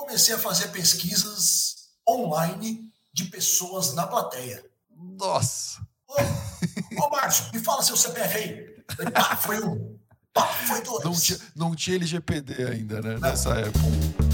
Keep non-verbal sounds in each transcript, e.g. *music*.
comecei a fazer pesquisas online de pessoas na plateia. Nossa! Ô, ô Márcio, me fala seu CPF aí. Pá, foi um. Pá, foi dois. Não tinha, não tinha LGPD ainda, né? Não. Nessa época.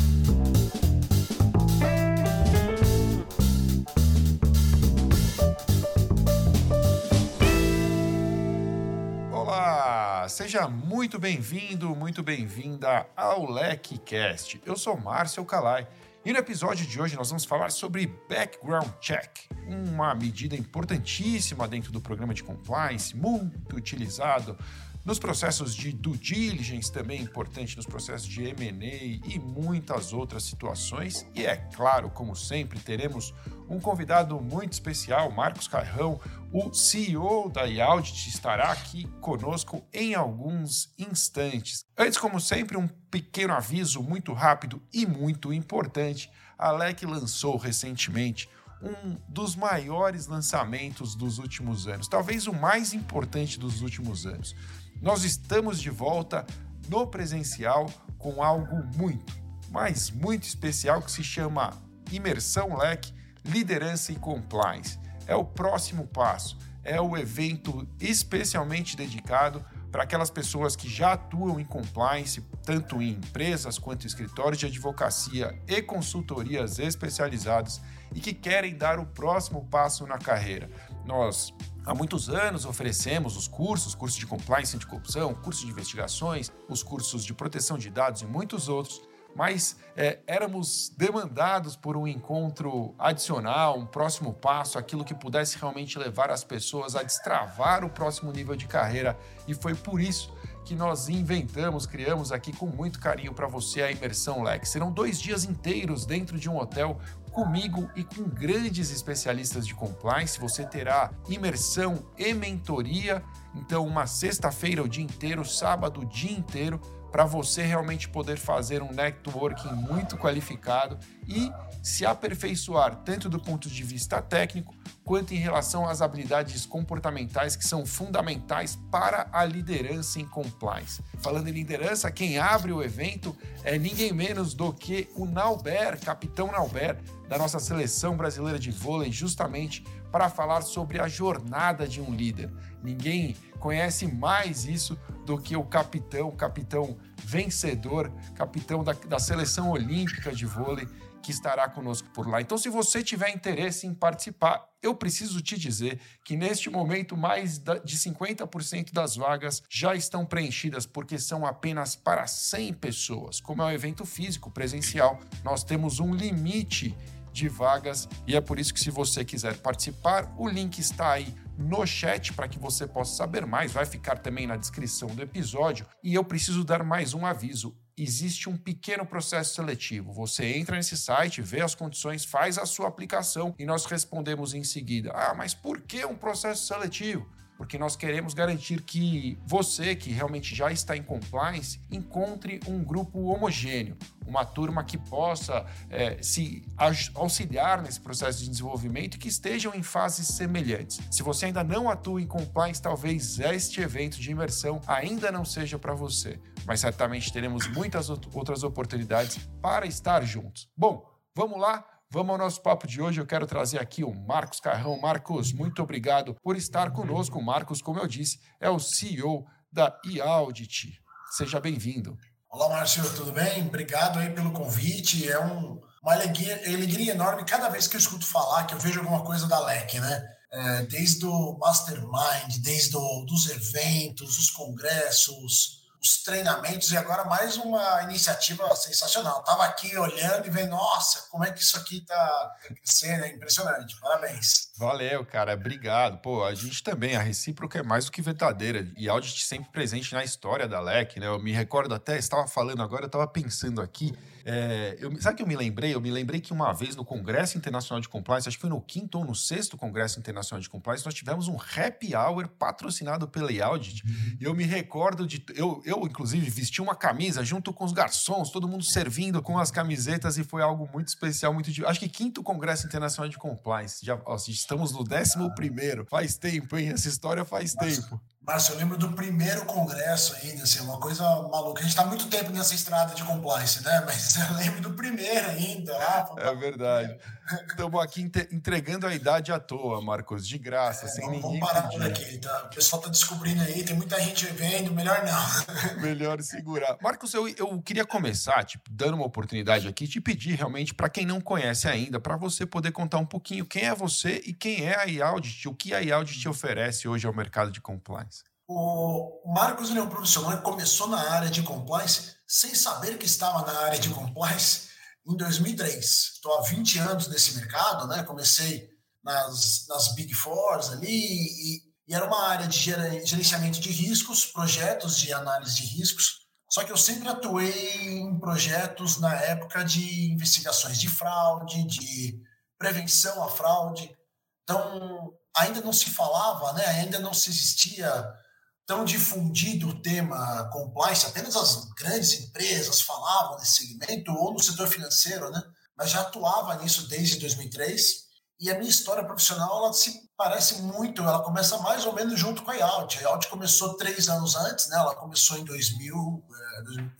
Seja muito bem-vindo, muito bem-vinda ao LecCast. Eu sou Márcio Calai e no episódio de hoje nós vamos falar sobre Background Check, uma medida importantíssima dentro do programa de compliance, muito utilizado nos processos de due diligence, também importante nos processos de M&A e muitas outras situações. E é claro, como sempre, teremos um convidado muito especial, Marcos Carrão, o CEO da Iaudit, estará aqui conosco em alguns instantes. Antes, como sempre, um pequeno aviso muito rápido e muito importante. A LEC lançou recentemente um dos maiores lançamentos dos últimos anos, talvez o mais importante dos últimos anos. Nós estamos de volta no presencial com algo muito, mas muito especial que se chama Imersão Leque, Liderança e Compliance. É o próximo passo, é o evento especialmente dedicado para aquelas pessoas que já atuam em compliance, tanto em empresas quanto em escritórios de advocacia e consultorias especializadas e que querem dar o próximo passo na carreira. Nós Há muitos anos oferecemos os cursos, cursos de compliance anticorrupção, cursos de investigações, os cursos de proteção de dados e muitos outros, mas é, éramos demandados por um encontro adicional, um próximo passo, aquilo que pudesse realmente levar as pessoas a destravar o próximo nível de carreira. E foi por isso que nós inventamos, criamos aqui com muito carinho para você a Imersão Lex. Serão dois dias inteiros dentro de um hotel comigo e com grandes especialistas de compliance. Você terá imersão e mentoria. Então, uma sexta-feira o dia inteiro, sábado o dia inteiro, para você realmente poder fazer um networking muito qualificado e se aperfeiçoar tanto do ponto de vista técnico quanto em relação às habilidades comportamentais que são fundamentais para a liderança em compliance. Falando em liderança, quem abre o evento é ninguém menos do que o Nauber, capitão Nauber, da nossa seleção brasileira de vôlei, justamente para falar sobre a jornada de um líder. Ninguém conhece mais isso do que o capitão, capitão vencedor, capitão da, da seleção olímpica de vôlei que estará conosco por lá. Então, se você tiver interesse em participar, eu preciso te dizer que neste momento mais de 50% das vagas já estão preenchidas porque são apenas para 100 pessoas. Como é um evento físico, presencial, nós temos um limite de vagas e é por isso que se você quiser participar, o link está aí no chat para que você possa saber mais, vai ficar também na descrição do episódio e eu preciso dar mais um aviso existe um pequeno processo seletivo. Você entra nesse site, vê as condições, faz a sua aplicação e nós respondemos em seguida. Ah, mas por que um processo seletivo? Porque nós queremos garantir que você, que realmente já está em compliance, encontre um grupo homogêneo, uma turma que possa é, se auxiliar nesse processo de desenvolvimento e que estejam em fases semelhantes. Se você ainda não atua em compliance, talvez este evento de imersão ainda não seja para você, mas certamente teremos muitas outras oportunidades para estar juntos. Bom, vamos lá? Vamos ao nosso papo de hoje. Eu quero trazer aqui o Marcos Carrão. Marcos, muito obrigado por estar conosco. Marcos, como eu disse, é o CEO da eAudit. Seja bem-vindo. Olá, Márcio, tudo bem? Obrigado aí pelo convite. É um, uma alegria, alegria enorme cada vez que eu escuto falar, que eu vejo alguma coisa da LEC, né? É, desde o Mastermind, desde os eventos, os congressos, os treinamentos e agora mais uma iniciativa sensacional. Estava aqui olhando e vendo, nossa, como é que isso aqui está crescendo, é impressionante. Parabéns. Valeu, cara, obrigado. Pô, a gente também, a recíproca é mais do que verdadeira. E audit sempre presente na história da LEC, né? Eu me recordo até, estava falando agora, eu estava pensando aqui, é, eu, sabe o que eu me lembrei? Eu me lembrei que uma vez no Congresso Internacional de Compliance, acho que foi no quinto ou no sexto Congresso Internacional de Compliance, nós tivemos um happy hour patrocinado pela Audit. E eu me recordo de. Eu, eu, inclusive, vesti uma camisa junto com os garçons, todo mundo servindo com as camisetas, e foi algo muito especial, muito. Acho que quinto Congresso Internacional de Compliance. Já, ó, estamos no décimo primeiro. Faz tempo, hein? Essa história faz tempo. Márcio, eu lembro do primeiro congresso ainda, assim, uma coisa maluca. A gente está muito tempo nessa estrada de compliance, né? Mas *laughs* eu lembro do primeiro ainda. Lá, é verdade. Estamos aqui entregando a idade à toa, Marcos, de graça, é, sem vamos, ninguém Vamos parar pedir. por aqui, tá? O pessoal está descobrindo aí, tem muita gente vendo, melhor não. *laughs* melhor segurar. Marcos, eu, eu queria começar, tipo, dando uma oportunidade aqui, te pedir realmente, para quem não conhece ainda, para você poder contar um pouquinho quem é você e quem é a iAudit, o que a iAudit te oferece hoje ao mercado de compliance. O Marcos ele é um profissional que começou na área de compliance sem saber que estava na área de compliance em 2003. Estou há 20 anos nesse mercado, né? Comecei nas, nas Big Fours ali e, e era uma área de gerenciamento de riscos, projetos de análise de riscos. Só que eu sempre atuei em projetos na época de investigações de fraude, de prevenção à fraude. Então, ainda não se falava, né? ainda não se existia tão difundido o tema compliance, apenas as grandes empresas falavam nesse segmento, ou no setor financeiro, né? mas já atuava nisso desde 2003. E a minha história profissional ela se parece muito, ela começa mais ou menos junto com a IALT. A IALT começou três anos antes, né? ela começou em 2000,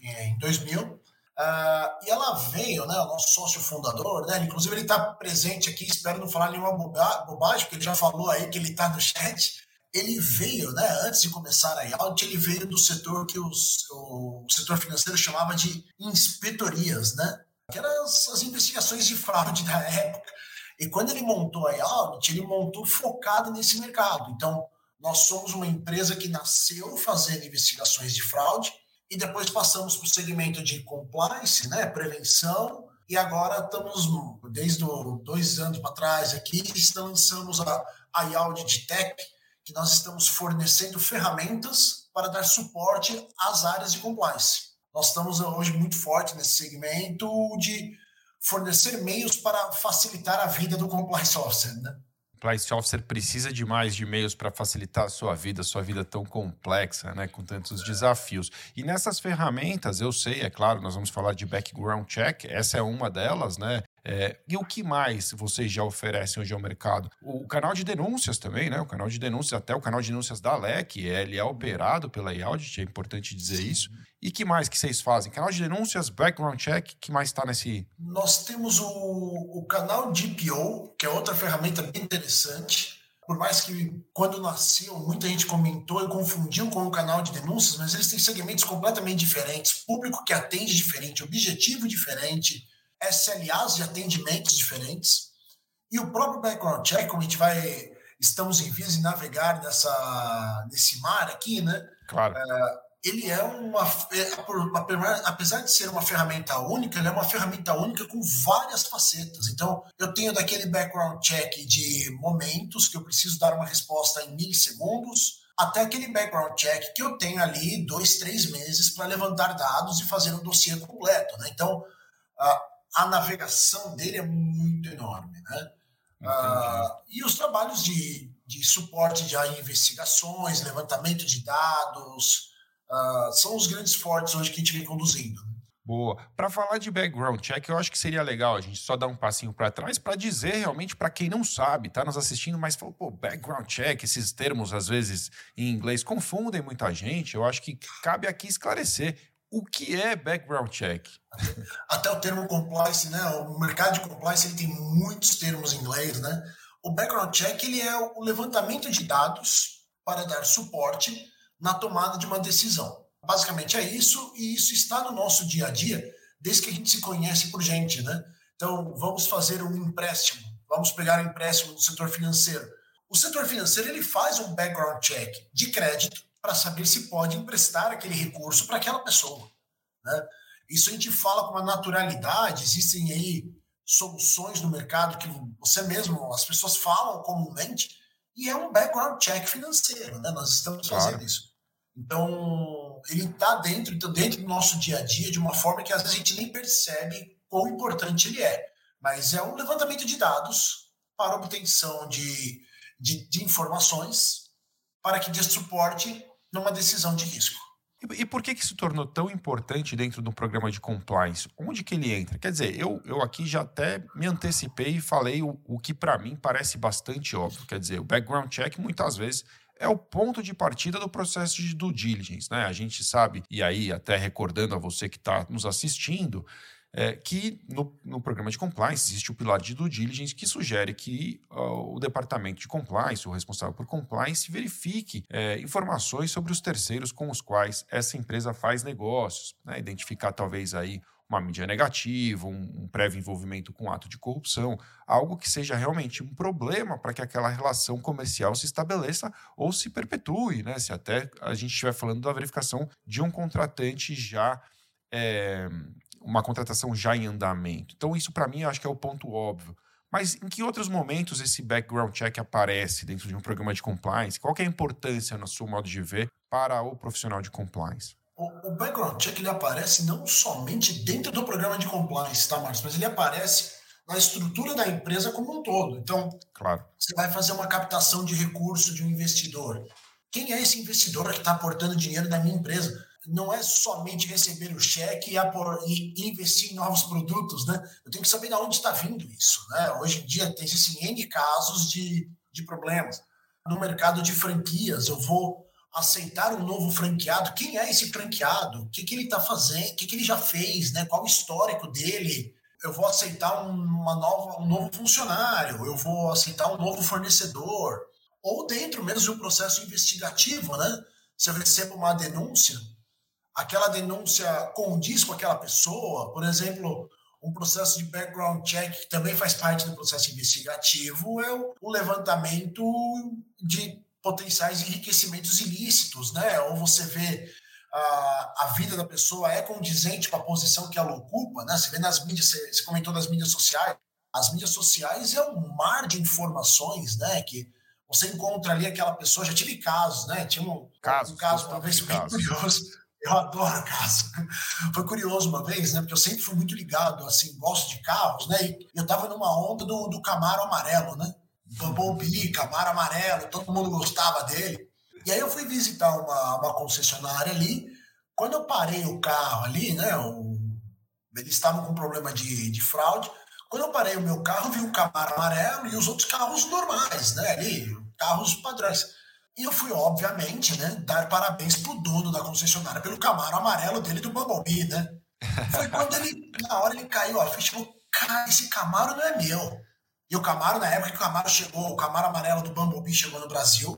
eh, em 2000 uh, ah, e ela veio, né, o nosso sócio fundador, né, inclusive ele está presente aqui, espero não falar nenhuma bobagem, porque ele já falou aí que ele está no chat, ele veio, né, antes de começar a IALT, ele veio do setor que os, o, setor financeiro chamava de inspetorias, né, que eram as, as investigações de fraude da *laughs* época. E quando ele montou a IALT, ele montou focado nesse mercado. Então, nós somos uma empresa que nasceu fazendo investigações de fraude e depois passamos para o segmento de compliance, né, prevenção, e agora estamos, desde dois anos para trás aqui, lançamos a, a IALT Tech, que nós estamos fornecendo ferramentas para dar suporte às áreas de compliance. Nós estamos hoje muito forte nesse segmento de fornecer meios para facilitar a vida do compliance officer, né? compliance officer precisa de mais de meios para facilitar a sua vida, sua vida tão complexa, né, com tantos desafios. E nessas ferramentas, eu sei, é claro, nós vamos falar de background check, essa é uma delas, né? É, e o que mais vocês já oferecem hoje ao mercado? O canal de denúncias também, né? O canal de denúncias, até o canal de denúncias da LEC, ele é operado pela iAudit, é importante dizer isso. E que mais que vocês fazem? Canal de denúncias, background check, que mais está nesse? Nós temos o, o canal DPO, que é outra ferramenta bem interessante. Por mais que quando nasceu, muita gente comentou e confundiu com o canal de denúncias, mas eles têm segmentos completamente diferentes, público que atende diferente, objetivo diferente SLAs de atendimentos diferentes. E o próprio background check, como a gente vai, estamos em vias de navegar nessa, nesse mar aqui, né? Claro. É, ele é uma, é, apesar de ser uma ferramenta única, ele é uma ferramenta única com várias facetas. Então, eu tenho daquele background check de momentos que eu preciso dar uma resposta em milissegundos, até aquele background check que eu tenho ali dois, três meses para levantar dados e fazer um dossiê completo. Né? Então, a navegação dele é muito enorme, né? Ah, e os trabalhos de, de suporte de investigações, levantamento de dados, ah, são os grandes fortes hoje que a gente vem conduzindo. Né? Boa. Para falar de background check, eu acho que seria legal a gente só dar um passinho para trás para dizer realmente para quem não sabe, tá nos assistindo, mas falou, pô, background check, esses termos às vezes em inglês confundem muita gente. Eu acho que cabe aqui esclarecer o que é background check? *laughs* Até o termo compliance, né? O mercado de compliance ele tem muitos termos em inglês, né? O background check ele é o levantamento de dados para dar suporte na tomada de uma decisão. Basicamente é isso, e isso está no nosso dia a dia desde que a gente se conhece por gente, né? Então, vamos fazer um empréstimo, vamos pegar um empréstimo no setor financeiro. O setor financeiro ele faz um background check de crédito para saber se pode emprestar aquele recurso para aquela pessoa. Né? Isso a gente fala com uma naturalidade, existem aí soluções no mercado que você mesmo, as pessoas falam comumente, e é um background check financeiro, né? Nós estamos fazendo claro. isso. Então, ele está dentro, então, dentro do nosso dia a dia de uma forma que às vezes a gente nem percebe quão importante ele é. Mas é um levantamento de dados para obtenção de, de, de informações para que dê suporte numa decisão de risco. E, por que, que isso tornou tão importante dentro do programa de compliance? Onde que ele entra? Quer dizer, eu, eu aqui já até me antecipei e falei o, o que para mim parece bastante óbvio. Quer dizer, o background check muitas vezes é o ponto de partida do processo de due diligence. Né? A gente sabe, e aí até recordando a você que está nos assistindo, é, que no, no, programa de compliance existe o pilar de due diligence que sugere que uh, o departamento de compliance, o responsável por compliance, verifique é, informações sobre os terceiros com os quais essa empresa faz negócios, né? identificar talvez aí uma mídia negativa, um, um prévio envolvimento com ato de corrupção, algo que seja realmente um problema para que aquela relação comercial se estabeleça ou se perpetue, né? Se até a gente estiver falando da verificação de um contratante já é, uma contratação já em andamento. Então, isso para mim eu acho que é o ponto óbvio. Mas em que outros momentos esse background check aparece dentro de um programa de compliance? Qual é a importância, no seu modo de ver, para o profissional de compliance? O, o background check ele aparece não somente dentro do programa de compliance, tá, Marcos? Mas ele aparece na estrutura da empresa como um todo. Então, claro. você vai fazer uma captação de recurso de um investidor. Quem é esse investidor que está aportando dinheiro na minha empresa? Não é somente receber o cheque e, investir em novos produtos, né? Eu tenho que saber de onde está vindo isso, né? Hoje em dia existem N casos de, de problemas. No mercado de franquias, eu vou aceitar um novo franqueado. Quem é esse franqueado? O que, que ele está fazendo? O que, que ele já fez? Né? Qual o histórico dele? Eu vou aceitar uma nova, um novo funcionário, eu vou aceitar um novo fornecedor. Ou dentro mesmo de um processo investigativo, né? Se eu recebo uma denúncia, aquela denúncia condiz com aquela pessoa, por exemplo, um processo de background check que também faz parte do processo investigativo é o levantamento de potenciais enriquecimentos ilícitos, né? Ou você vê a, a vida da pessoa é condizente com a posição que ela ocupa, né? Você vê nas mídias, você, você comentou das mídias sociais, as mídias sociais é um mar de informações, né? Que você encontra ali aquela pessoa, já tive casos, né? Tinha um, casos, um caso uma vez bem curioso eu adoro caso. Foi curioso uma vez, né? Porque eu sempre fui muito ligado, assim, gosto de carros, né? E eu tava numa onda do, do Camaro amarelo, né? Bumblebee, Camaro amarelo, todo mundo gostava dele. E aí eu fui visitar uma, uma concessionária ali. Quando eu parei o carro ali, né? O, eles estavam com problema de, de fraude. Quando eu parei o meu carro, vi um Camaro amarelo e os outros carros normais, né? Ali, carros padrões. E eu fui, obviamente, né, dar parabéns pro dono da concessionária pelo Camaro amarelo dele do Bumblebee, né? Foi quando ele, na hora ele caiu a ficha e falou, cara, esse Camaro não é meu. E o Camaro, na época que o Camaro chegou, o Camaro amarelo do Bumblebee chegou no Brasil,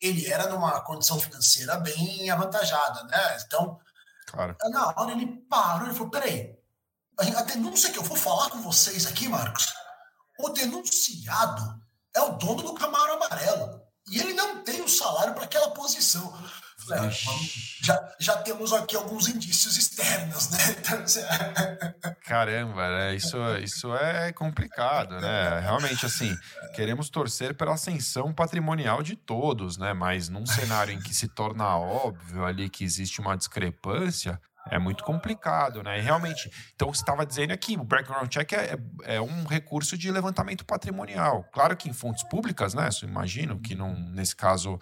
ele era numa condição financeira bem avantajada, né? Então, claro. na hora ele parou e falou, peraí, a denúncia que eu vou falar com vocês aqui, Marcos, o denunciado é o dono do Camaro amarelo. E ele não tem o salário para aquela posição. É, já, já temos aqui alguns indícios externos, né? *laughs* Então, Caramba, né? isso, isso é complicado, né? Realmente, assim, queremos torcer pela ascensão patrimonial de todos, né? Mas num cenário em que se torna óbvio ali que existe uma discrepância, é muito complicado, né? E realmente, então você estava dizendo aqui, o background check é, é, é, um recurso de levantamento patrimonial. Claro que em fontes públicas, né? Eu imagino que não, nesse caso,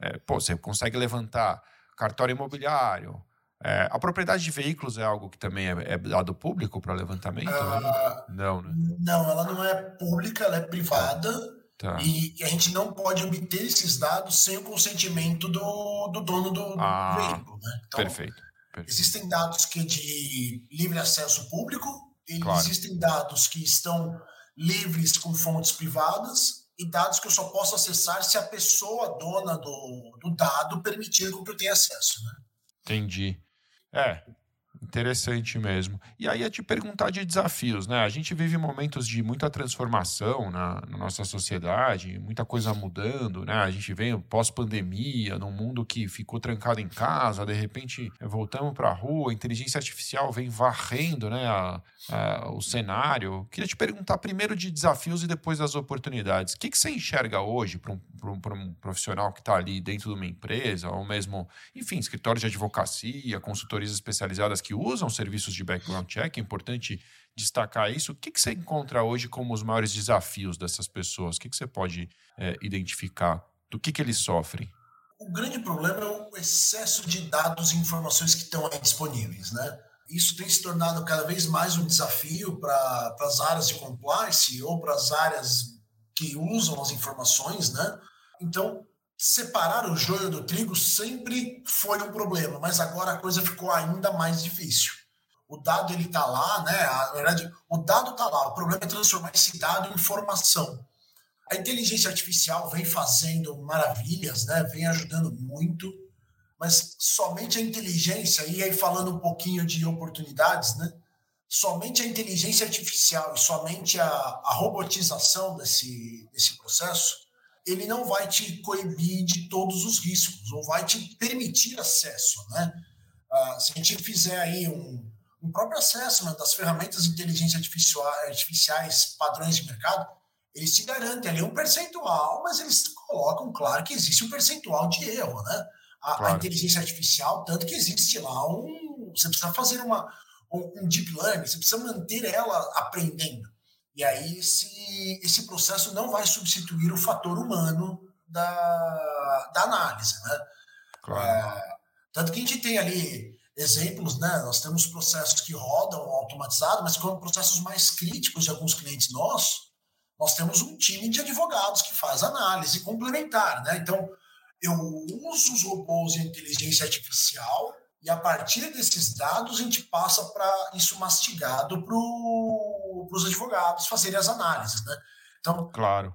é, pô, você consegue levantar cartório imobiliário. É, a propriedade de veículos é algo que também é, é dado público para levantamento? Uh, não, né? Não, ela não é pública, ela é privada. Tá. E a gente não pode obter esses dados sem o consentimento do, do dono do, ah, veículo. Né? Então, perfeito. Perfeito. Existem dados que de livre acesso público, claro. existem dados que estão livres com fontes privadas e dados que eu só posso acessar se a pessoa dona do, do dado permitir que eu tenha acesso. Né? Entendi. É, Interessante mesmo. E aí é te perguntar de desafios, né? A gente vive momentos de muita transformação na, na nossa sociedade, muita coisa mudando, né? A gente vem pós-pandemia, num mundo que ficou trancado em casa, de repente voltamos para a rua, a inteligência artificial vem varrendo, né, a, a, o cenário. Queria te perguntar primeiro de desafios e depois das oportunidades. O que, que você enxerga hoje para um, um, um profissional que está ali dentro de uma empresa, ou mesmo, enfim, escritório de advocacia, consultorias especializadas que usam serviços de background check, é importante destacar isso. O que, que você encontra hoje como os maiores desafios dessas pessoas? O que, que você pode é, identificar? Do que, que eles sofrem? O grande problema é o excesso de dados e informações que estão aí disponíveis, né? Isso tem se tornado cada vez mais um desafio para as áreas de compliance ou para as áreas que usam as informações, né? Então, separar o joio do trigo sempre foi um problema, mas agora a coisa ficou ainda mais difícil. O dado ele está lá, né? Na verdade, o dado está lá. O problema é transformar esse dado em informação. A inteligência artificial vem fazendo maravilhas, né? Vem ajudando muito, mas somente a inteligência e aí falando um pouquinho de oportunidades, né? Somente a inteligência artificial e somente a, a robotização desse, desse processo ele não vai te coibir de todos os riscos, ou vai te permitir acesso, né? Ah, se a gente fizer aí um, um próprio assessment das ferramentas de inteligência artificial, artificiais padrões de mercado, eles te garantem ali um percentual, mas eles colocam, claro, que existe um percentual de erro, né? A, claro. a inteligência artificial, tanto que existe lá um... Você precisa fazer uma, um, um deep learning, você precisa manter ela aprendendo. E aí esse, esse processo não vai substituir o fator humano da, da análise. Né? Claro. É, tanto que a gente tem ali exemplos, né? Nós temos processos que rodam automatizado, mas quando processos mais críticos de alguns clientes nossos, nós temos um time de advogados que faz análise complementar, né? Então, eu uso os robôs de inteligência artificial e a partir desses dados a gente passa para isso mastigado para os advogados fazerem as análises, né? Então, claro.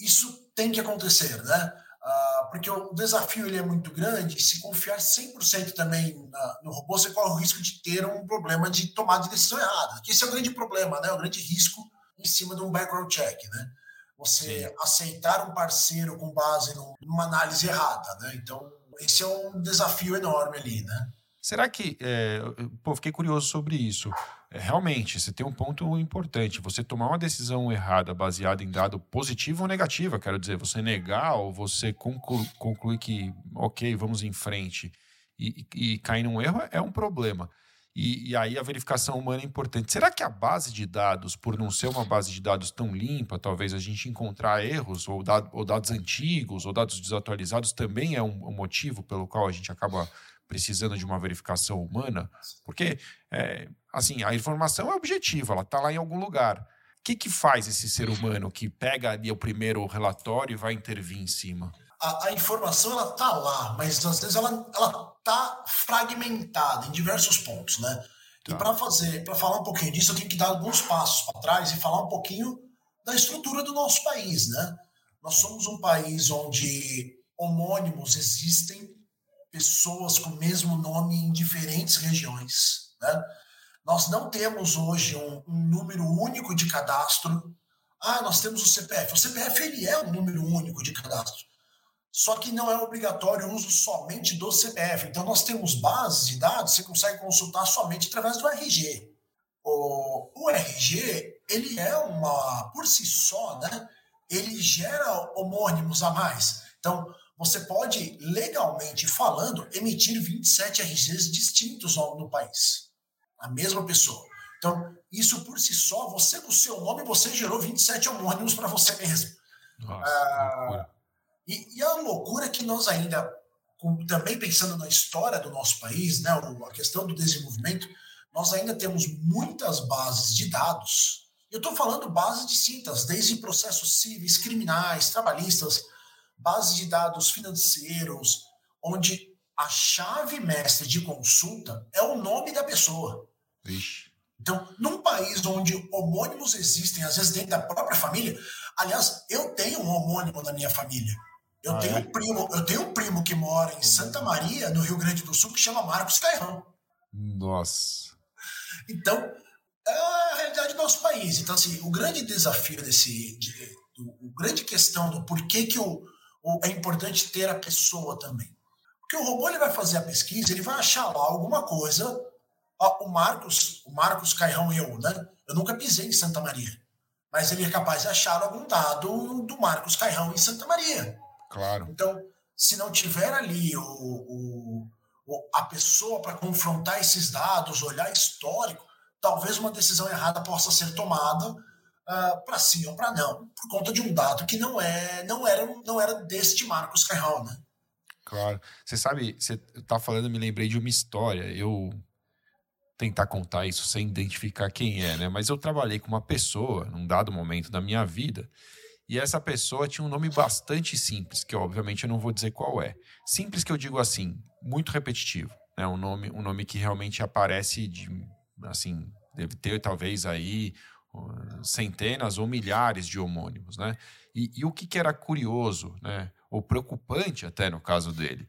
isso tem que acontecer, né? Uh, porque o desafio ele é muito grande se confiar 100% também na, no robô, você corre o risco de ter um problema de tomada de decisão errada. Que esse é o grande problema, né? O grande risco em cima de um background check, né? Você Sim. aceitar um parceiro com base numa análise errada, né? Então, esse é um desafio enorme ali, né? Será que. É, pô, fiquei curioso sobre isso. É, realmente, você tem um ponto importante. Você tomar uma decisão errada baseada em dado positivo ou negativo, quero dizer, você negar ou você conclu concluir que, ok, vamos em frente e, e, e cair num erro é um problema. E, e, aí a verificação humana é importante. Será que a base de dados, por não ser uma base de dados tão limpa, talvez a gente encontrar erros ou, dado, ou dados antigos ou dados desatualizados também é um, um motivo pelo qual a gente acaba precisando de uma verificação humana, porque é, assim a informação é objetiva, ela está lá em algum lugar. O que, que faz esse ser humano que pega ali o primeiro relatório e vai intervir em cima? A, a informação ela está lá, mas às vezes ela está fragmentada em diversos pontos, né? Tá. E para fazer, para falar um pouquinho disso, eu tenho que dar alguns passos para trás e falar um pouquinho da estrutura do nosso país, né? Nós somos um país onde homônimos existem pessoas com o mesmo nome em diferentes regiões. Né? Nós não temos hoje um, um, número único de cadastro. Ah, nós temos o CPF. O CPF ele é um número único de cadastro. Só que não é obrigatório o uso somente do CPF. Então, nós temos bases de dados, você consegue consultar somente através do RG. O, o RG, ele é uma, por si só, né? ele gera homônimos a mais. Então, você pode, legalmente falando, emitir 27 RGs distintos no país. A mesma pessoa. Então, isso por si só, você com o seu nome, você gerou 27 homônimos para você mesmo. Nossa, ah, e, e, a loucura que nós ainda, com, também pensando na história do nosso país, né, a questão do desenvolvimento, nós ainda temos muitas bases de dados. Eu estou falando bases distintas, desde processos civis, criminais, trabalhistas, base de dados financeiros, onde a chave mestre de consulta é o nome da pessoa. Vixe. Então, num país onde homônimos existem, às vezes dentro da própria família, aliás, eu tenho um homônimo na minha família. Eu ah, tenho é? um primo, eu tenho um primo que mora em Santa Maria, no Rio Grande do Sul, que chama Marcos Cairão. Nossa. Então, é a realidade do nosso país. Então, assim, o grande desafio desse, de, o, grande questão do porquê que o, é importante ter a pessoa também. Porque o robô ele vai fazer a pesquisa, ele vai achar lá alguma coisa. O Marcos, o Marcos Cairão e eu, né? Eu nunca pisei em Santa Maria. Mas ele é capaz de achar algum dado do Marcos Cairão em Santa Maria. Claro. Então, se não tiver ali o, o, a pessoa para confrontar esses dados, olhar histórico, talvez uma decisão errada possa ser tomada uh, ah, para sim ou para não, por conta de um dado que não é, não era, não era deste Marcos Carral, né? Claro. Você sabe, você tá falando, me lembrei de uma história. Eu tentar contar isso sem identificar quem é, né? Mas eu trabalhei com uma pessoa num dado momento da minha vida E essa pessoa tinha um nome bastante simples, que obviamente eu não vou dizer qual é. Simples que eu digo assim, muito repetitivo. Né? Um, nome, um nome que realmente aparece de. Assim, deve ter talvez aí centenas ou milhares de homônimos, né? E, e o que, que, era curioso, né? Ou preocupante até no caso dele,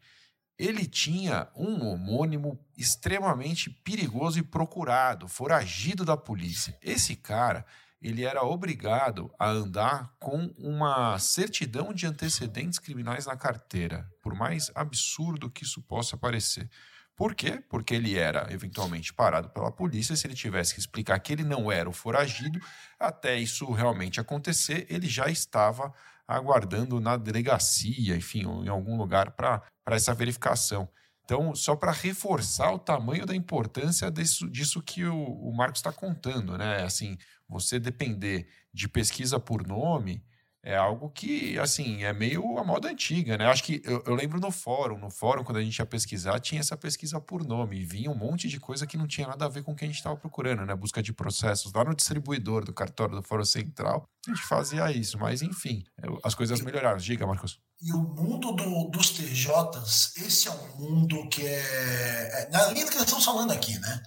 ele tinha um homônimo extremamente perigoso e procurado, foragido da polícia. Esse cara, ele era obrigado a andar com uma certidão de antecedentes criminais na carteira, por mais absurdo que isso possa parecer. Por quê? Porque ele era eventualmente parado pela polícia. Se ele tivesse que explicar que ele não era o foragido, até isso realmente acontecer, ele já estava aguardando na delegacia, enfim, em algum lugar para essa verificação. Então, só para reforçar o tamanho da importância disso, disso que o, o Marcos está contando, né? Assim, você depender de pesquisa por nome é algo que, assim, é meio a moda antiga, né? Acho que eu, eu, lembro no fórum, no fórum, quando a gente ia pesquisar, tinha essa pesquisa por nome, e vinha um monte de coisa que não tinha nada a ver com o que a gente estava procurando, né? Busca de processos. Lá no distribuidor do cartório do Fórum Central, a gente fazia isso, mas enfim, as coisas melhoraram. Diga, Marcos. E o mundo do, dos TJs, esse é um mundo que é, é. Na linha que nós estamos falando aqui, né?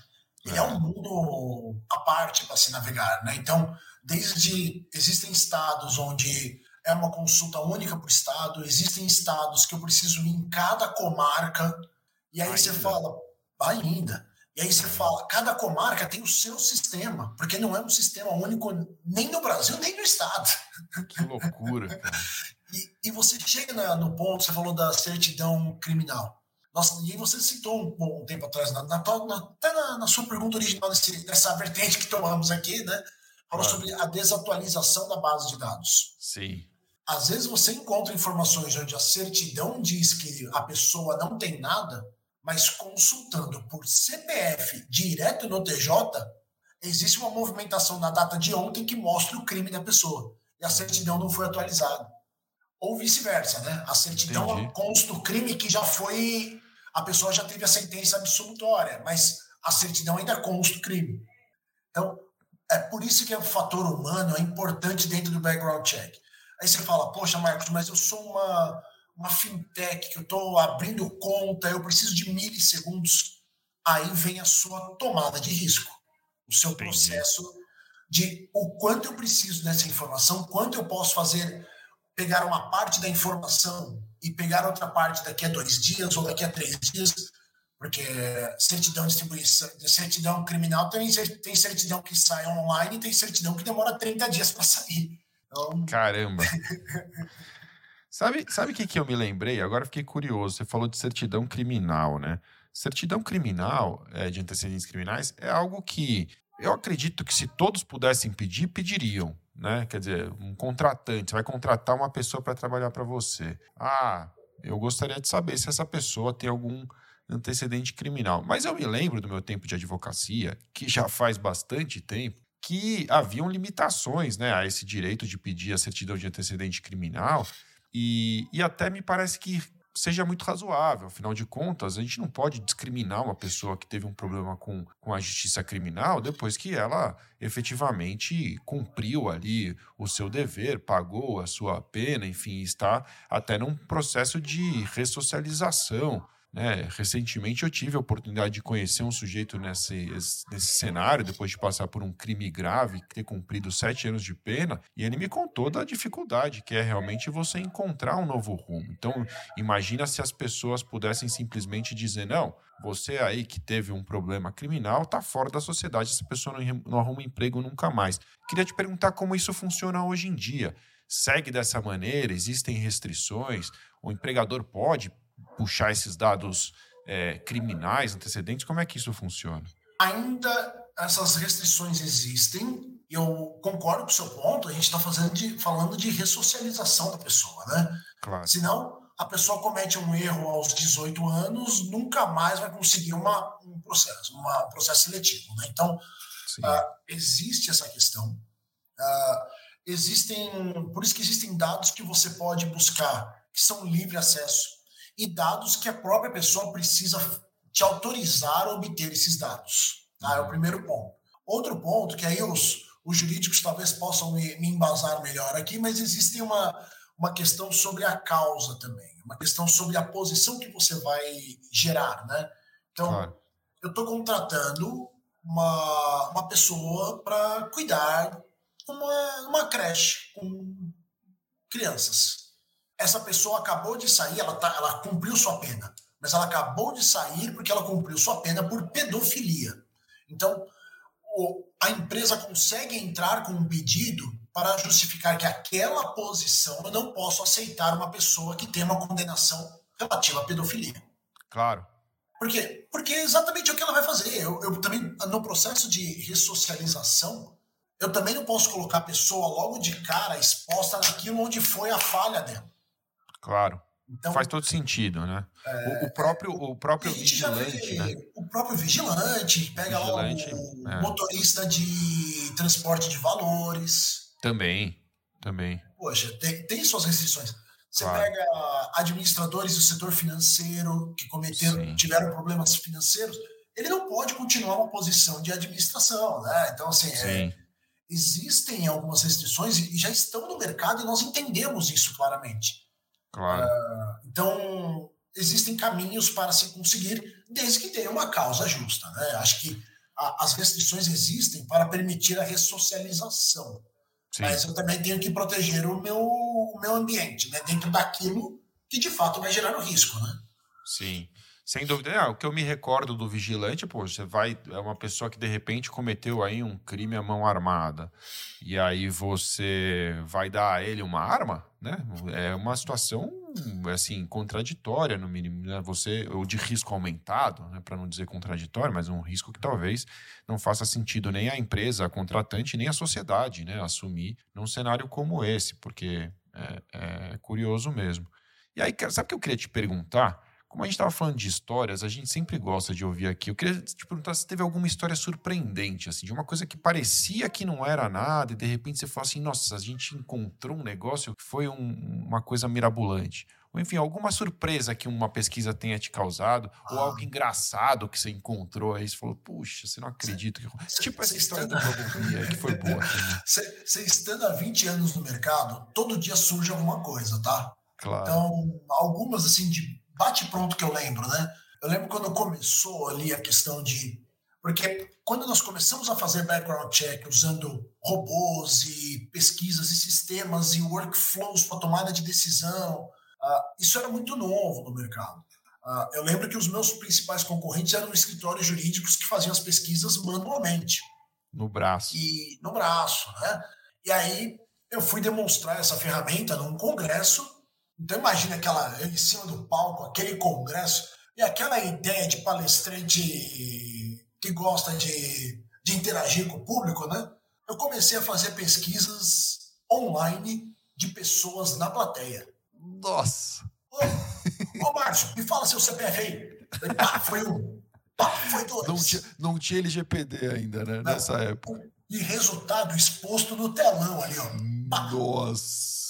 Ele é, é um mundo à parte para se navegar, né? Então desde existem estados onde é uma consulta única por estado, existem estados que eu preciso ir em cada comarca, e aí ainda. você fala, ainda. E aí você fala, cada comarca tem o seu sistema, porque não é um sistema único nem no Brasil, nem no estado. Que loucura. *laughs* e, e, você chega na, no ponto, você falou da certidão criminal. Nossa, e você citou um, um tempo atrás, na, na, na, até na, na, sua pergunta original, desse, dessa vertente que tomamos aqui, né? Sobre a desatualização da base de dados. Sim. Às vezes você encontra informações onde a certidão diz que a pessoa não tem nada, mas consultando por CPF direto no TJ, existe uma movimentação na data de ontem que mostra o crime da pessoa. E a certidão não foi atualizada. Ou vice-versa, né? A certidão Entendi. consta o crime que já foi. A pessoa já teve a sentença absolutória, mas a certidão ainda consta o crime. Então, é por isso que o fator humano é importante dentro do background check. Aí você fala, poxa, Marcos, mas eu sou uma, uma fintech, que eu estou abrindo conta, eu preciso de milissegundos. Aí vem a sua tomada de risco, o seu Entendi. processo de o quanto eu preciso dessa informação, quanto eu posso fazer, pegar uma parte da informação e pegar outra parte daqui a dois dias ou daqui a três dias porque certidão de distribuição, certidão criminal tem, tem certidão que sai online e tem certidão que demora 30 dias para sair. Então... Caramba! *laughs* sabe sabe o que, que eu me lembrei? Agora fiquei curioso. Você falou de certidão criminal, né? Certidão criminal é, de antecedentes criminais é algo que eu acredito que se todos pudessem pedir, pediriam. Né? Quer dizer, um contratante, você vai contratar uma pessoa para trabalhar para você. Ah, eu gostaria de saber se essa pessoa tem algum antecedente criminal. Mas eu me lembro do meu tempo de advocacia, que já faz bastante tempo, que haviam limitações né, a esse direito de pedir a certidão de antecedente criminal, e, e até me parece que seja muito razoável. Afinal de contas, a gente não pode discriminar uma pessoa que teve um problema com, com a justiça criminal depois que ela efetivamente cumpriu ali o seu dever, pagou a sua pena, enfim, está até num processo de ressocialização. Né? Recentemente eu tive a oportunidade de conhecer um sujeito nesse, nesse cenário, depois de passar por um crime grave, ter cumprido sete anos de pena, e ele me contou da dificuldade que é realmente você encontrar um novo rumo. Então, imagina se as pessoas pudessem simplesmente dizer: não, você aí que teve um problema criminal está fora da sociedade, essa pessoa não, não arruma emprego nunca mais. Queria te perguntar como isso funciona hoje em dia. Segue dessa maneira? Existem restrições? O empregador pode puxar esses dados é, criminais, antecedentes? Como é que isso funciona? Ainda essas restrições existem. Eu concordo com o seu ponto. A gente está falando de ressocialização da pessoa, né? Claro. Senão, a pessoa comete um erro aos 18 anos, nunca mais vai conseguir uma, um processo, uma, um processo seletivo. Né? Então, uh, existe essa questão. Uh, existem, por isso que existem dados que você pode buscar, que são livre acesso e dados que a própria pessoa precisa te autorizar a obter esses dados. Tá? É o primeiro ponto. Outro ponto, que aí os, os jurídicos talvez possam me, me embasar melhor aqui, mas existe uma, uma questão sobre a causa também, uma questão sobre a posição que você vai gerar, né? Então, claro. eu estou contratando uma, uma pessoa para cuidar uma, uma creche com crianças. Essa pessoa acabou de sair, ela, tá, ela cumpriu sua pena, mas ela acabou de sair porque ela cumpriu sua pena por pedofilia. Então, o, a empresa consegue entrar com um pedido para justificar que aquela posição eu não posso aceitar uma pessoa que tem uma condenação relativa à pedofilia. Claro. Por quê? Porque é exatamente o que ela vai fazer. Eu, eu também, no processo de ressocialização, eu também não posso colocar a pessoa logo de cara exposta naquilo onde foi a falha dela. Claro. Então, Faz todo sentido, né? É, o, o, próprio, o próprio vigilante, né? O próprio vigilante, pega vigilante, lá o, é. motorista de transporte de valores. Também, também. Poxa, tem, tem suas restrições. Você claro. pega administradores do setor financeiro que cometeram, Sim. tiveram problemas financeiros, ele não pode continuar uma posição de administração, né? Então, assim, é, existem algumas restrições e já estão no mercado e nós entendemos isso claramente. Claro. Uh, então, existem caminhos para se conseguir, desde que tenha uma causa justa. Né? Acho que a, as restrições existem para permitir a ressocialização. Sim. Mas eu também tenho que proteger o meu, o meu ambiente, né? dentro daquilo que de fato vai gerar o risco. Né? Sim. Sem dúvida. É, o que eu me recordo do vigilante, pô, você vai. É uma pessoa que de repente cometeu aí um crime à mão armada. E aí você vai dar a ele uma arma, né? É uma situação assim contraditória no mínimo, né? Você ou de risco aumentado, né? Para não dizer contraditório, mas um risco que talvez não faça sentido nem a empresa, a contratante, nem a sociedade, né? Assumir num cenário como esse, porque é, é curioso mesmo. E aí, sabe o que eu queria te perguntar? Como a gente estava falando de histórias, a gente sempre gosta de ouvir aqui. Eu queria te perguntar se teve alguma história surpreendente, assim, de uma coisa que parecia que não era nada, e de repente você fala assim: nossa, a gente encontrou um negócio que foi um, uma coisa mirabolante. Ou enfim, alguma surpresa que uma pesquisa tenha te causado, ah. ou algo engraçado que você encontrou aí, você falou, puxa, você não acredita que. Cê, tipo essa história estando... do Globo aí, que foi boa. *laughs* Você estando há 20 anos no mercado, todo dia surge alguma coisa, tá? Claro. Então, algumas assim de bate-pronto que eu lembro, né? Eu lembro quando começou ali a questão de. Porque quando nós começamos a fazer background check usando robôs e pesquisas e sistemas e workflows para tomada de decisão, uh, isso era muito novo no mercado. Uh, eu lembro que os meus principais concorrentes eram escritórios jurídicos que faziam as pesquisas manualmente. No braço. E no braço, né? E aí eu fui demonstrar essa ferramenta num congresso então imagina aquela em cima do palco, aquele congresso e aquela ideia de palestrante que gosta de, de interagir com o público, né? Eu comecei a fazer pesquisas online de pessoas na plateia. Nossa! Ô, ô Márcio, me fala seu CPF aí. Pá, foi um. Pá, foi dois. Não tinha, não tinha LGPD ainda, né? Não. Nessa época. E resultado exposto no telão ali, ó. Pá. Nossa!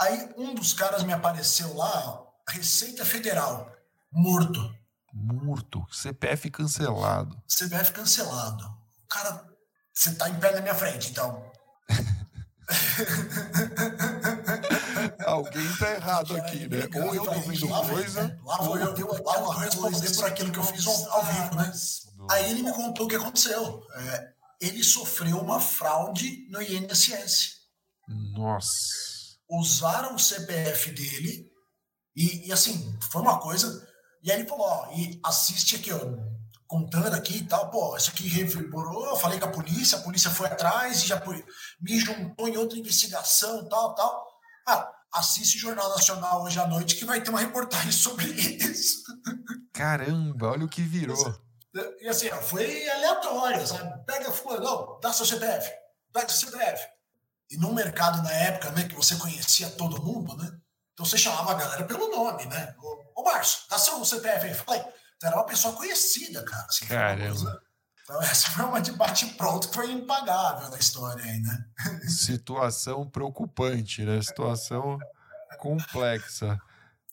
Aí um dos caras me apareceu lá, Receita Federal, morto. Morto, CPF cancelado. CPF cancelado. O cara, você tá em pé na minha frente, então. *laughs* Alguém tá errado aqui, né? Ou eu tô vendo coisa. Lá vou eu, eu, lá vou responder por aquilo que eu fiz ao vivo, né? Aí ele me contou o que aconteceu. É, ele sofreu uma fraude no INSS. Nossa usaram o CPF dele e, e, assim, foi uma coisa. E aí ele falou: ó, e assiste aqui, ó, contando aqui e tal, pô, isso aqui reverberou. Eu falei com a polícia, a polícia foi atrás e já me juntou em outra investigação, tal, tal. Ah, assiste o Jornal Nacional hoje à noite que vai ter uma reportagem *laughs* sobre isso. Caramba, olha o que virou. E assim, foi aleatório, sabe? Pega fulano, dá seu CPF, dá seu CPF. E no mercado na época, né, que você conhecia todo mundo, né? Então você chamava a galera pelo nome, né? Ô, ô Márcio, dá seu CPF aí. Falei, então era uma pessoa conhecida, cara. Assim, Caramba. Então *laughs* essa foi uma de bate-pronto que foi impagável na história aí, né? Situação preocupante, né? Situação complexa.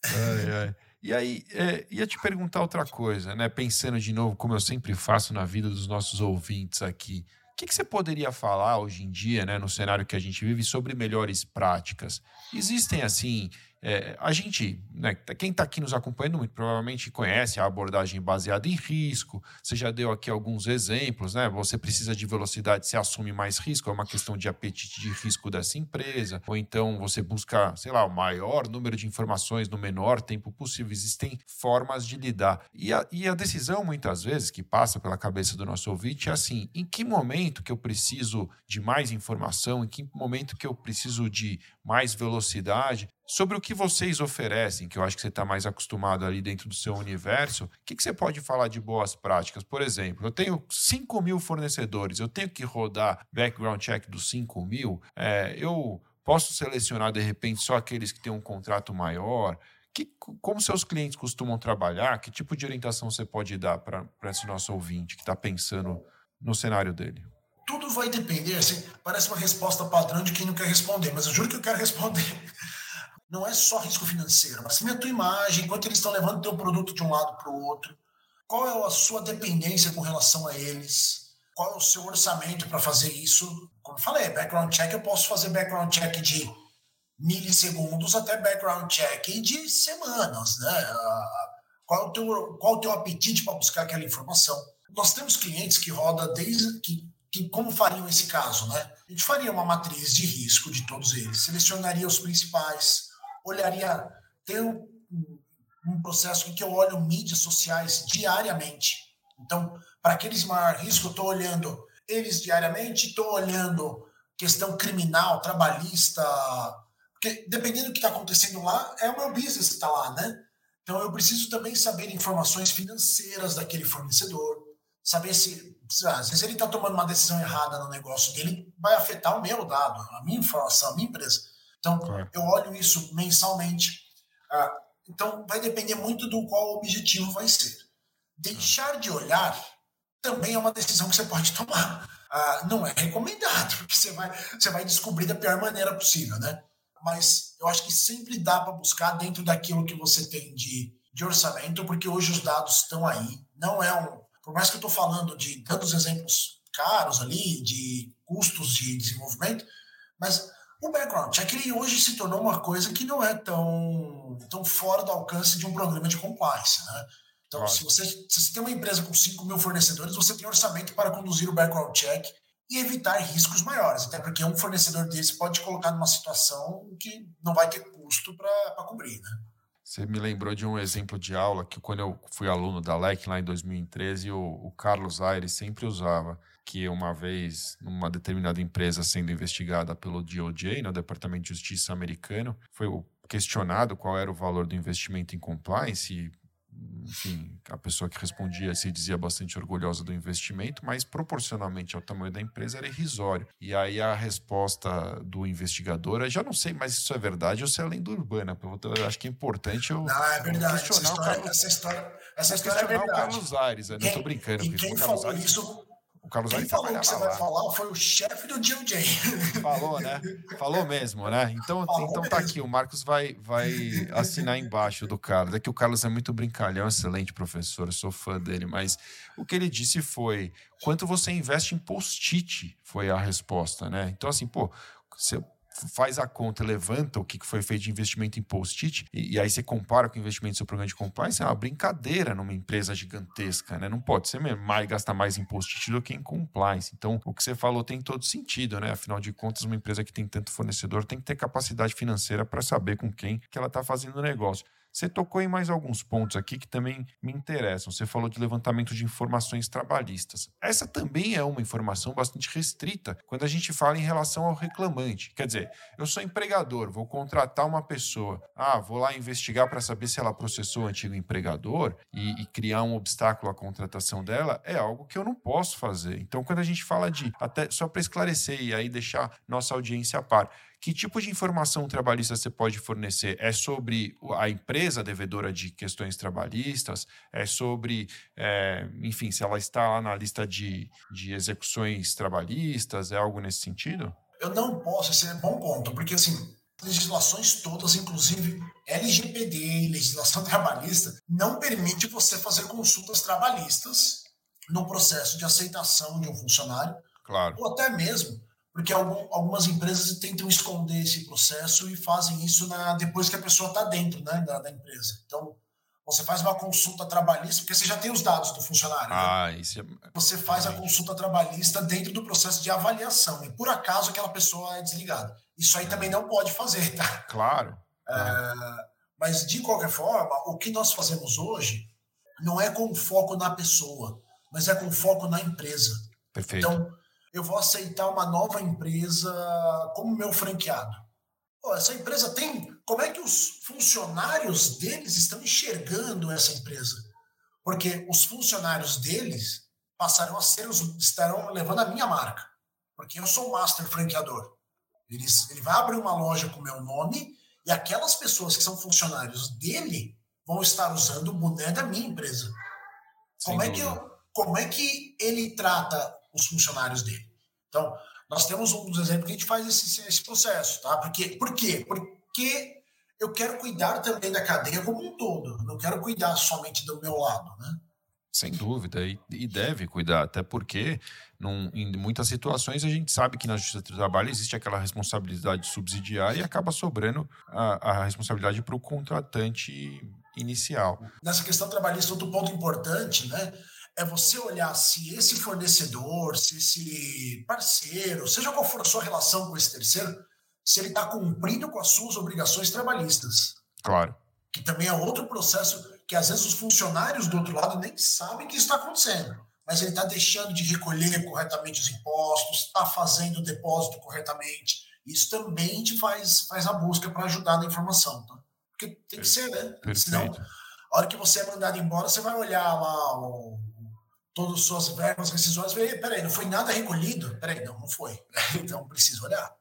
Ai, ai. E aí, é, ia te perguntar outra coisa, né? Pensando de novo, como eu sempre faço na vida dos nossos ouvintes aqui. Que, que você poderia falar hoje em dia, né, no cenário que a gente vive, sobre melhores práticas? Existem, assim, é, a gente, né, quem está aqui nos acompanhando, muito provavelmente conhece a abordagem baseada em risco. Você já deu aqui alguns exemplos, né? Você precisa de velocidade, você assume mais risco, é uma questão de apetite de risco dessa empresa. Ou então você busca, sei lá, o maior número de informações no menor tempo possível. Existem formas de lidar. E a, e a decisão, muitas vezes, que passa pela cabeça do nosso ouvinte é assim: em que momento que eu preciso de mais informação, em que momento que eu preciso de mais velocidade? Sobre o que vocês oferecem, que eu acho que você está mais acostumado ali dentro do seu universo, o que, que, você pode falar de boas práticas? Por exemplo, eu tenho 5 mil fornecedores, eu tenho que rodar background check dos 5 mil, é, eu posso selecionar de repente só aqueles que têm um contrato maior? Que, como seus clientes costumam trabalhar? Que tipo de orientação você pode dar para esse nosso ouvinte que está pensando no cenário dele? Tudo vai depender, assim, parece uma resposta padrão de quem não quer responder, mas eu juro que eu quero responder não é só risco financeiro, mas sim a tua imagem, quanto eles estão levando o teu produto de um lado para o outro, qual é a sua dependência com relação a eles, qual é o seu orçamento para fazer isso. Como eu falei, background check, eu posso fazer background check de milissegundos até background check de semanas, né? Qual é o teu, qual é o teu apetite para buscar aquela informação? Nós temos clientes que rodam desde que, que como fariam esse caso, né? A gente faria uma matriz de risco de todos eles, selecionaria os principais, olharia. Tem um, um processo em que eu olho mídias sociais diariamente. Então, para aqueles maior risco, eu estou olhando eles diariamente, estou olhando questão criminal, trabalhista, porque dependendo do que está acontecendo lá, é o meu business que está lá, né? Então eu preciso também saber informações financeiras daquele fornecedor, saber se, às vezes ele está tomando uma decisão errada no negócio dele, vai afetar o meu dado, a minha informação, a minha empresa. Então, claro. eu olho isso mensalmente. Ah, então, vai depender muito do qual o objetivo vai ser. Deixar de olhar também é uma decisão que você pode tomar. Ah, não é recomendado, *laughs* porque você vai, você vai descobrir da pior maneira possível, né? Mas eu acho que sempre dá para buscar dentro daquilo que você tem de, de orçamento, porque hoje os dados estão aí. Não é um. Por mais que eu estou falando de tantos exemplos caros ali, de custos de desenvolvimento, mas o background check ele hoje se tornou uma coisa que não é tão, tão fora do alcance de um programa de compliance. Né? Então, claro. se, você, se você tem uma empresa com 5 mil fornecedores, você tem orçamento para conduzir o background check e evitar riscos maiores, até porque um fornecedor desse pode te colocar numa situação que não vai ter custo para cobrir. Né? Você me lembrou de um exemplo de aula que, quando eu fui aluno da LEC lá em 2013, o, o Carlos Aires sempre usava que uma vez, numa determinada empresa sendo investigada pelo DOJ, no Departamento de Justiça americano, foi questionado qual era o valor do investimento em compliance e enfim, a pessoa que respondia se dizia bastante orgulhosa do investimento, mas proporcionalmente ao tamanho da empresa era irrisório. E aí a resposta do investigador, já não sei mais se isso é verdade ou se é lenda urbana, eu acho que é importante eu não, é verdade. Questionar essa história, Carlos, essa história, essa história é verdade. o Carlos Aires, eu não estou brincando. E quem falou isso o Carlos Quem falou que você lá. vai falar foi o chefe do DOJ. Falou, né? Falou mesmo, né? Então, Falou então tá aqui, o Marcos vai, vai assinar embaixo do Carlos. É que o Carlos é muito brincalhão, excelente professor, sou fã dele, mas o que ele disse foi: quanto você investe em post-it? Foi a resposta, né? Então, assim, pô, você faz a conta, levanta o que foi feito de investimento em post-it, e, e, aí você compara com o investimento do seu programa de compliance, é uma brincadeira numa empresa gigantesca, né? Não pode ser mais, gastar mais em post-it do que em compliance. Então, o que você falou tem todo sentido, né? Afinal de contas, uma empresa que tem tanto fornecedor tem que ter capacidade financeira para saber com quem que ela está fazendo o negócio. Você tocou em mais alguns pontos aqui que também me interessam. Você falou de levantamento de informações trabalhistas. Essa também é uma informação bastante restrita quando a gente fala em relação ao reclamante. Quer dizer, eu sou empregador, vou contratar uma pessoa. Ah, vou lá investigar para saber se ela processou o antigo empregador e, e criar um obstáculo à contratação dela. É algo que eu não posso fazer. Então, quando a gente fala de, até só para esclarecer e aí deixar nossa audiência a par, que tipo de informação trabalhista você pode fornecer? É sobre a empresa devedora de questões trabalhistas? É sobre, é, enfim, se ela está lá na lista de, de execuções trabalhistas? É algo nesse sentido? Eu não posso, esse é um bom ponto, porque assim, legislações todas, inclusive LGPD, legislação *laughs* trabalhista, não permite você fazer consultas trabalhistas no processo de aceitação de um funcionário Claro. Ou até mesmo porque algum, algumas empresas tentam esconder esse processo e fazem isso na, depois que a pessoa está dentro né, da, da, empresa. Então, você faz uma consulta trabalhista, porque você já tem os dados do funcionário. Né? Ah, né? isso é... Você faz a consulta trabalhista dentro do processo de avaliação, e por acaso aquela pessoa é desligada. Isso aí também não pode fazer, tá? Claro. É, mas, de qualquer forma, o que nós fazemos hoje não é com foco na pessoa, mas é com foco na empresa. Perfeito. Então, eu vou aceitar uma nova empresa como meu franqueado. Pô, essa empresa tem. Como é que os funcionários deles estão enxergando essa empresa? Porque os funcionários deles passarão a ser os. estarão levando a minha marca. Porque eu sou o master franqueador. Eles, ele vai abrir uma loja com meu nome e aquelas pessoas que são funcionários dele vão estar usando o boné da minha empresa. Como é, que eu, como é que ele trata os funcionários dele? Então, nós temos um dos exemplos que a gente faz esse, esse processo, tá? Porque, por quê? Porque eu quero cuidar também da cadeia como um todo, não quero cuidar somente do meu lado, né? Sem dúvida, e, e deve cuidar, até porque num, em muitas situações a gente sabe que na justiça do trabalho existe aquela responsabilidade subsidiária e acaba sobrando a, a responsabilidade para o contratante inicial. Nessa questão trabalhista, outro ponto importante, né? É você olhar se esse fornecedor, se esse parceiro, seja qual for a sua relação com esse terceiro, se ele está cumprindo com as suas obrigações trabalhistas. Claro. Que também é outro processo que às vezes os funcionários do outro lado nem sabem que isso está acontecendo. Mas ele está deixando de recolher corretamente os impostos, está fazendo o depósito corretamente. Isso também te faz, faz a busca para ajudar na informação. Tá? Porque tem que ser, né? Perfeito. Senão, a hora que você é mandado embora, você vai olhar lá o todas as suas verbas rescisórias, falei, peraí, não foi nada recolhido? Peraí, não, não foi. *laughs* então preciso olhar.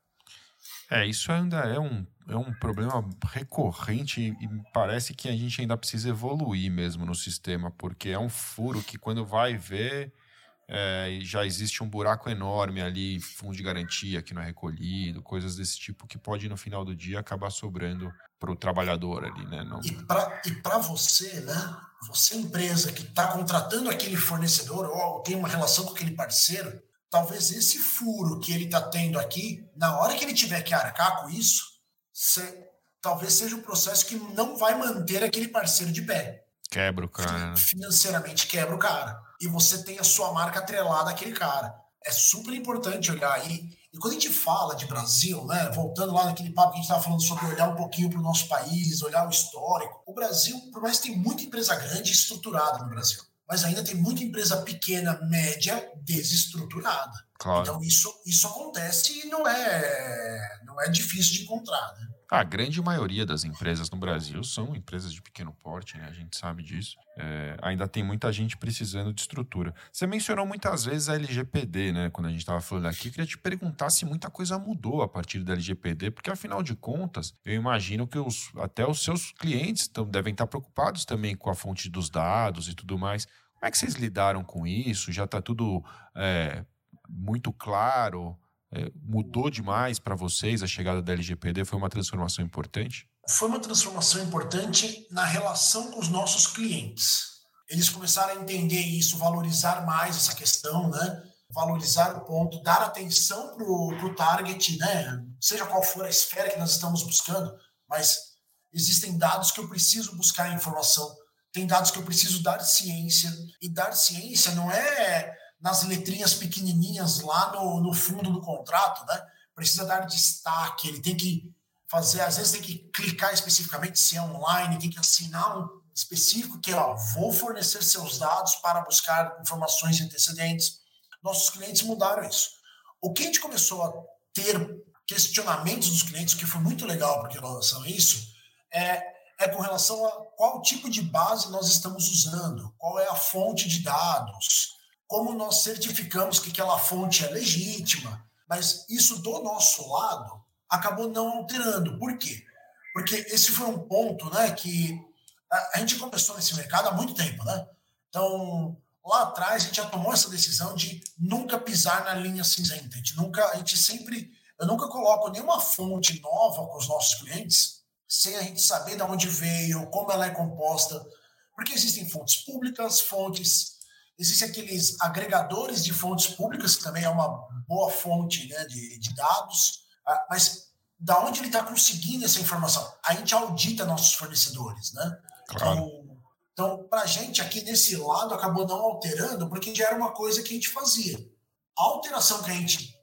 É, isso ainda é um, é um problema recorrente e parece que a gente ainda precisa evoluir mesmo no sistema, porque é um furo que quando vai ver é, já existe um buraco enorme ali, fundo de garantia que não é recolhido, coisas desse tipo que pode no final do dia acabar sobrando para o trabalhador ali, né? Não... E para você, né? Você empresa que está contratando aquele fornecedor ou tem uma relação com aquele parceiro, talvez esse furo que ele está tendo aqui, na hora que ele tiver que arcar com isso, talvez seja um processo que não vai manter aquele parceiro de pé. Quebra o cara. Né? Financeiramente quebra o cara e você tem a sua marca atrelada àquele cara. É super importante olhar. E, e quando a gente fala de Brasil, né, voltando lá naquele papo que a gente estava falando sobre olhar um pouquinho para o nosso país, olhar o histórico, o Brasil, por mais que tem muita empresa grande estruturada no Brasil, mas ainda tem muita empresa pequena, média, desestruturada. Claro. Então isso, isso acontece e não é, não é difícil de encontrar. Né? A grande maioria das empresas no Brasil são empresas de pequeno porte, né? a gente sabe disso. É, ainda tem muita gente precisando de estrutura. Você mencionou muitas vezes a LGPD, né? Quando a gente estava falando aqui, queria te perguntar se muita coisa mudou a partir da LGPD, porque afinal de contas, eu imagino que os, até os seus clientes tão, devem estar preocupados também com a fonte dos dados e tudo mais. Como é que vocês lidaram com isso? Já está tudo é, muito claro? É, mudou demais para vocês a chegada da LGPD? Foi uma transformação importante? Foi uma transformação importante na relação com os nossos clientes. Eles começaram a entender isso, valorizar mais essa questão, né? valorizar o ponto, dar atenção para o target, né? seja qual for a esfera que nós estamos buscando, mas existem dados que eu preciso buscar informação, tem dados que eu preciso dar ciência, e dar ciência não é nas letrinhas pequenininhas lá no, no fundo do contrato, né? Precisa dar destaque, ele tem que fazer, às vezes tem que clicar especificamente se é online, tem que assinar um específico que, ó, vou fornecer seus dados para buscar informações antecedentes. Nossos clientes mudaram isso. O que a gente começou a ter questionamentos dos clientes, que foi muito legal porque relação a isso, é, é com relação a qual tipo de base nós estamos usando, qual é a fonte de dados, como nós certificamos que aquela fonte é legítima, mas isso do nosso lado acabou não alterando. Por quê? Porque esse foi um ponto né, que a, gente começou nesse mercado há muito tempo. Né? Então, lá atrás, a gente já tomou essa decisão de nunca pisar na linha cinzenta. A gente, nunca, a gente sempre. Eu nunca coloco nenhuma fonte nova com os nossos clientes sem a gente saber de onde veio, como ela é composta. Porque existem fontes públicas, fontes existem aqueles agregadores de fontes públicas, que também é uma boa fonte né, de, de dados, ah, mas da onde ele está conseguindo essa informação? A gente audita nossos fornecedores, né? Claro. Então, então para a gente aqui nesse lado acabou não alterando, porque já era uma coisa que a gente fazia. A alteração que a gente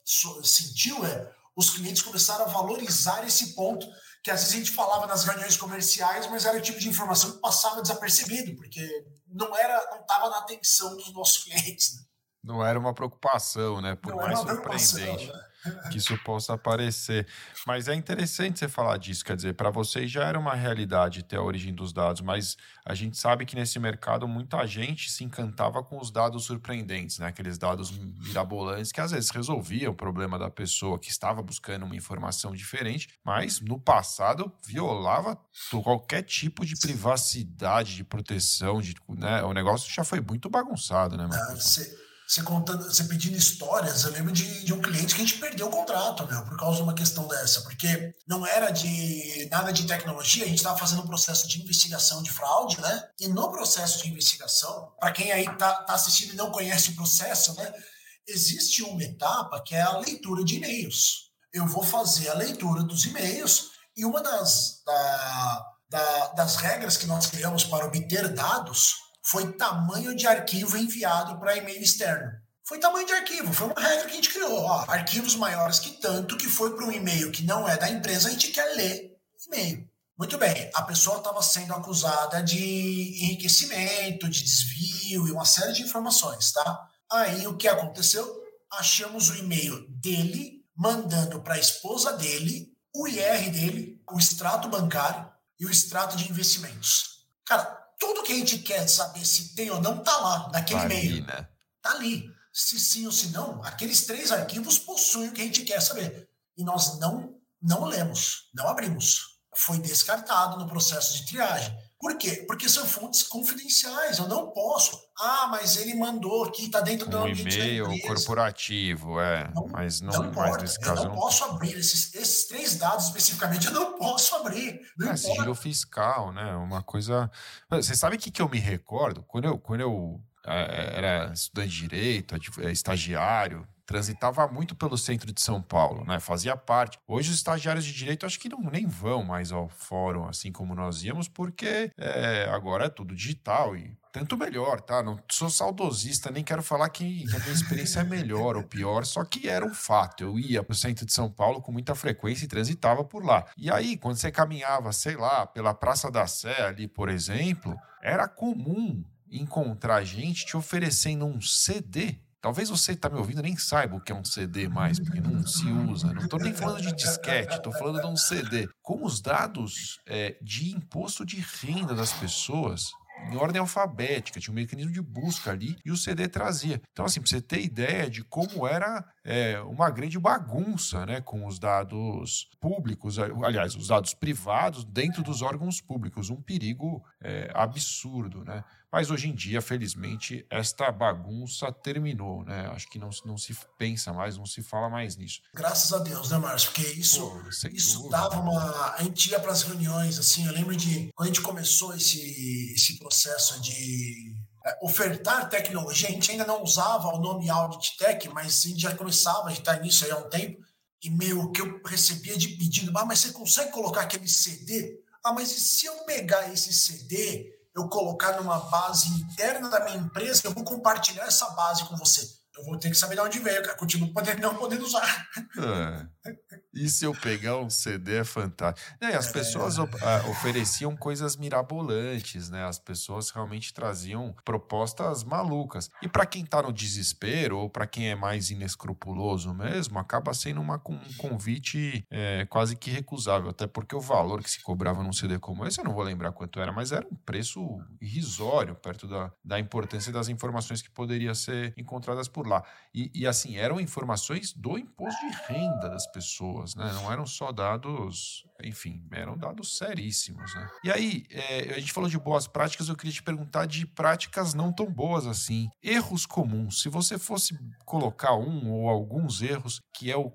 sentiu é os clientes começaram a valorizar esse ponto que às vezes a gente falava nas reuniões comerciais, mas era o tipo de informação que passava desapercebido, porque não era, não estava na atenção dos nossos clientes. Né? Não era uma preocupação, né? Por não mais surpreendente. Né? Que isso possa aparecer. Mas é interessante você falar disso, quer dizer, para vocês já era uma realidade ter a origem dos dados, mas a gente sabe que nesse mercado muita gente se encantava com os dados surpreendentes, né? aqueles dados mirabolantes que às vezes resolviam o problema da pessoa que estava buscando uma informação diferente, mas no passado violava qualquer tipo de privacidade, de proteção, de, né? o negócio já foi muito bagunçado, né? Não, você contando, você pedindo histórias, eu lembro de, de um cliente que a gente perdeu o contrato, meu, por causa de uma questão dessa, porque não era de nada de tecnologia, a gente estava fazendo um processo de investigação de fraude, né? E no processo de investigação, para quem aí tá, tá assistindo e não conhece o processo, né? Existe uma etapa que é a leitura de e-mails. Eu vou fazer a leitura dos e-mails e uma das, da, da, das regras que nós criamos para obter dados foi tamanho de arquivo enviado para e-mail externo. Foi tamanho de arquivo, foi uma regra que a gente criou. Ó, arquivos maiores que tanto que foi para um e-mail que não é da empresa, a gente quer ler e-mail. Muito bem, a pessoa estava sendo acusada de enriquecimento, de desvio e uma série de informações, tá? Aí o que aconteceu? Achamos o e-mail dele, mandando para a esposa dele, o IR dele, o extrato bancário e o extrato de investimentos. Cara, tudo que a gente quer saber se tem ou não tá lá, naquele tá e-mail. Ali, né? Tá ali. Se sim ou se não, aqueles três arquivos possuem o que a gente quer saber. E nós não, não lemos, não abrimos. Foi descartado no processo de triagem. Por quê? Porque são fontes confidenciais. Eu não posso. Ah, mas ele mandou aqui, está dentro do um e-mail corporativo, é. Não, mas não, não mas nesse caso eu não, não posso abrir esses, esses três dados especificamente. *laughs* Eu não posso abrir. Não é, sigilo fiscal, né? Uma coisa. Você sabe o que, que eu me recordo quando eu quando eu é, era estudante de direito, é, estagiário, transitava muito pelo centro de São Paulo, né? Fazia parte. Hoje os estagiários de direito acho que não nem vão mais ao fórum assim como nós íamos, porque é, agora é tudo digital e tanto melhor, tá? Não sou saudosista, nem quero falar que, que a minha experiência é melhor ou pior, só que era um fato. Eu ia para o centro de São Paulo com muita frequência e transitava por lá. E aí, quando você caminhava, sei lá, pela Praça da Sé ali, por exemplo, era comum encontrar gente te oferecendo um CD Talvez você que está me ouvindo nem saiba o que é um CD mais, porque não se usa. Não estou nem falando de disquete, estou falando de um CD. Com os dados é, de imposto de renda das pessoas em ordem alfabética, tinha um mecanismo de busca ali e o CD trazia. Então, assim, para você ter ideia de como era é, uma grande bagunça né, com os dados públicos, aliás, os dados privados dentro dos órgãos públicos, um perigo é, absurdo. Né? Mas hoje em dia, felizmente, esta bagunça terminou, né? Acho que não, não se pensa mais, não se fala mais nisso. Graças a Deus, né, Márcio? Porque isso, Pô, isso dava uma. A gente ia para as reuniões, assim, eu lembro de quando a gente começou esse, esse processo de é, ofertar tecnologia, a gente ainda não usava o nome Audit Tech, mas a gente já começava, a gente está nisso aí há um tempo, e meio que eu recebia de pedido, ah, mas você consegue colocar aquele CD? Ah, mas e se eu pegar esse CD eu colocar numa base interna da minha empresa, eu vou compartilhar essa base com você eu vou ter que saber de onde veio, cara. Continuo podendo, não podendo usar. É. E se eu pegar um CD é fantástico. E as pessoas é. ofereciam coisas mirabolantes, né? As pessoas realmente traziam propostas malucas. E para quem tá no desespero, ou para quem é mais inescrupuloso mesmo, acaba sendo uma, um convite é, quase que recusável. Até porque o valor que se cobrava num CD como esse, eu não vou lembrar quanto era, mas era um preço irrisório perto da, da importância das informações que poderiam ser encontradas por por lá. E, e, assim, eram informações do imposto de renda das pessoas, né? Não eram só dados, enfim, eram dados seríssimos, né? E aí, é, a gente falou de boas práticas, eu queria te perguntar de práticas não tão boas assim. Erros comuns. Se você fosse colocar um ou alguns erros que é o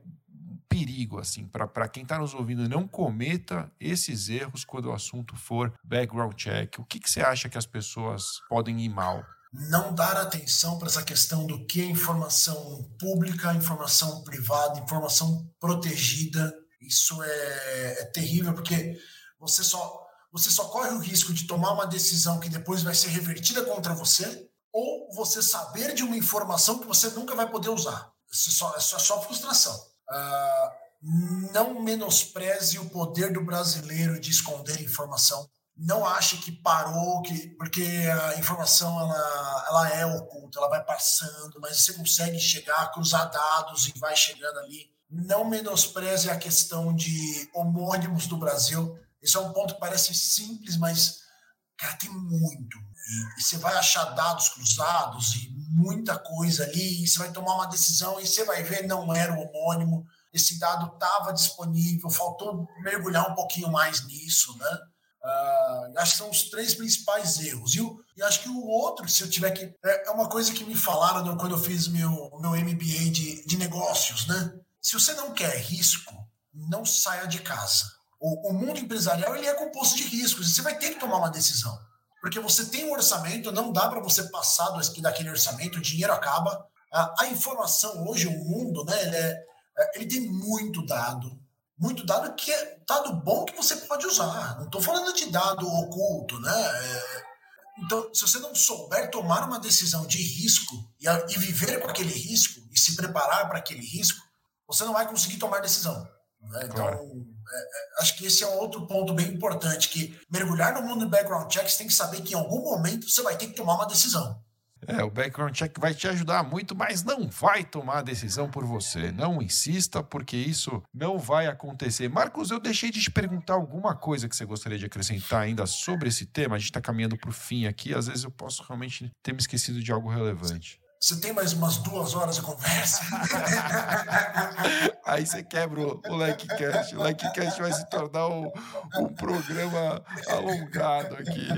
perigo, assim, para quem está nos ouvindo, não cometa esses erros quando o assunto for background check. O que, que você acha que as pessoas podem ir mal? Não dar atenção para essa questão do que é informação pública, informação privada, informação protegida. Isso é, é terrível, porque você só, você só corre o risco de tomar uma decisão que depois vai ser revertida contra você, ou você saber de uma informação que você nunca vai poder usar. Isso só, isso é só frustração. Uh, não menospreze o poder do brasileiro de esconder informação não ache que parou, que, porque a informação ela, ela é oculta, ela vai passando, mas você consegue chegar, cruzar dados e vai chegando ali. Não menospreze a questão de homônimos do Brasil. Isso é um ponto que parece simples, mas cara, tem muito. E, e você vai achar dados cruzados e muita coisa ali, e você vai tomar uma decisão e você vai ver não era o homônimo. Esse dado estava disponível, faltou mergulhar um pouquinho mais nisso, né? Uh, acho que são os três principais erros. E, e, acho que o outro, se eu tiver que. É, é uma coisa que me falaram quando eu fiz meu, meu MBA de, de negócios, né? Se você não quer risco, não saia de casa. O, o mundo empresarial ele é composto de riscos. Você vai ter que tomar uma decisão. Porque você tem um orçamento, não dá para você passar do, daquele orçamento, o dinheiro acaba. A, a informação hoje, o mundo, né? Ele, é, é ele tem muito dado muito dado que é dado bom que você pode usar. Não estou falando de dado oculto, né? É, então, se você não souber tomar uma decisão de risco e, e viver com aquele risco e se preparar para aquele risco, você não vai conseguir tomar decisão. Né? Então, claro. é, é, acho que esse é um outro ponto bem importante, que mergulhar no mundo de background checks tem que saber que em algum momento você vai ter que tomar uma decisão. É, o background check vai te ajudar muito, mas não vai tomar a decisão por você. Não insista, porque isso não vai acontecer. Marcos, eu deixei de te perguntar alguma coisa que você gostaria de acrescentar ainda sobre esse tema. A gente está caminhando para o fim aqui. Às vezes eu posso realmente ter me esquecido de algo relevante. Você tem mais umas duas horas de conversa. *laughs* Aí você quebra o, o Likecast. O Likecast vai se tornar um, um programa alongado aqui.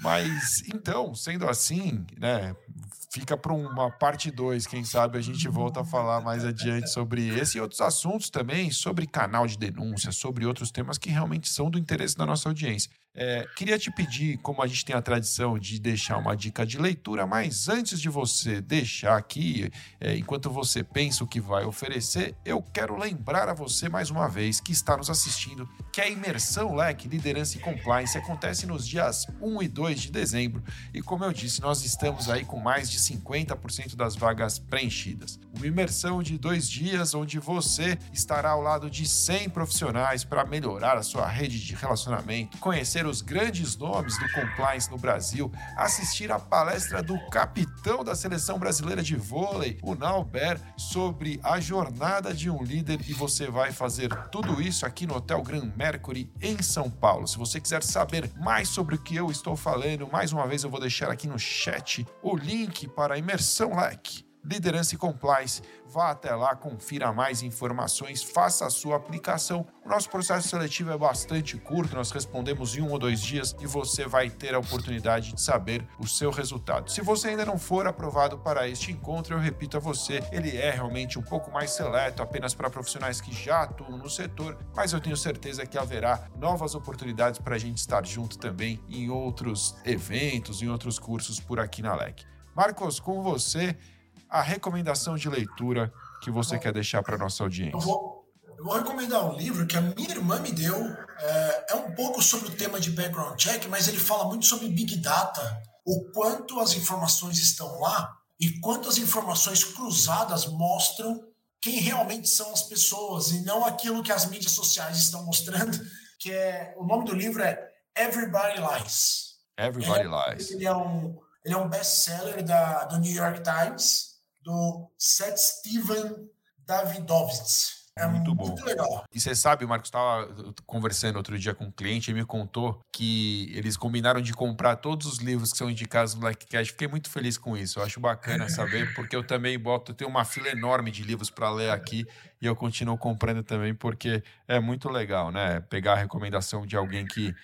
Mas então, sendo assim, né, fica para uma parte 2, quem sabe a gente volta a falar mais adiante sobre esse e outros assuntos também, sobre canal de denúncia, sobre outros temas que realmente são do interesse da nossa audiência. É, queria te pedir, como a gente tem a tradição de deixar uma dica de leitura, mas antes de você deixar aqui, é, enquanto você pensa o que vai oferecer, eu quero lembrar a você mais uma vez que está nos assistindo que a imersão Leque Liderança e Compliance acontece nos dias 1 e 2 de dezembro e, como eu disse, nós estamos aí com mais de 50% das vagas preenchidas. Uma imersão de dois dias onde você estará ao lado de 100 profissionais para melhorar a sua rede de relacionamento, conhecer os grandes nomes do compliance no Brasil, assistir a palestra do capitão da seleção brasileira de vôlei, o Nauber, sobre a jornada de um líder e você vai fazer tudo isso aqui no Hotel Grand Mercury em São Paulo. Se você quiser saber mais sobre o que eu estou falando, mais uma vez eu vou deixar aqui no chat o link para a Imersão Leque. Liderança e Compliance. Vá até lá, confira mais informações, faça a sua aplicação. O nosso processo seletivo é bastante curto, nós respondemos em um ou dois dias e você vai ter a oportunidade de saber o seu resultado. Se você ainda não for aprovado para este encontro, eu repito a você, ele é realmente um pouco mais seleto, apenas para profissionais que já atuam no setor, mas eu tenho certeza que haverá novas oportunidades para a gente estar junto também em outros eventos, em outros cursos por aqui na LEC. Marcos, com você, a recomendação de leitura que você quer deixar para nossa audiência? Eu vou, eu vou, recomendar um livro que a minha irmã me deu. É, é um pouco sobre o tema de background check, mas ele fala muito sobre big data, o quanto as informações estão lá e quantas informações cruzadas mostram quem realmente são as pessoas e não aquilo que as mídias sociais estão mostrando, que é o nome do livro é Everybody Lies. Everybody é, Lies. Ele é um ele é um best-seller da do New York Times do Seth Steven Davidovitz. É muito, muito bom. legal. E você sabe, Marcos, estava conversando outro dia com um cliente e me contou que eles combinaram de comprar todos os livros que são indicados no Blackcast. Fiquei muito feliz com isso. Eu acho bacana *laughs* saber, porque eu também boto, eu tenho uma fila enorme de livros para ler aqui e eu continuo comprando também, porque é muito legal, né? Pegar a recomendação de alguém que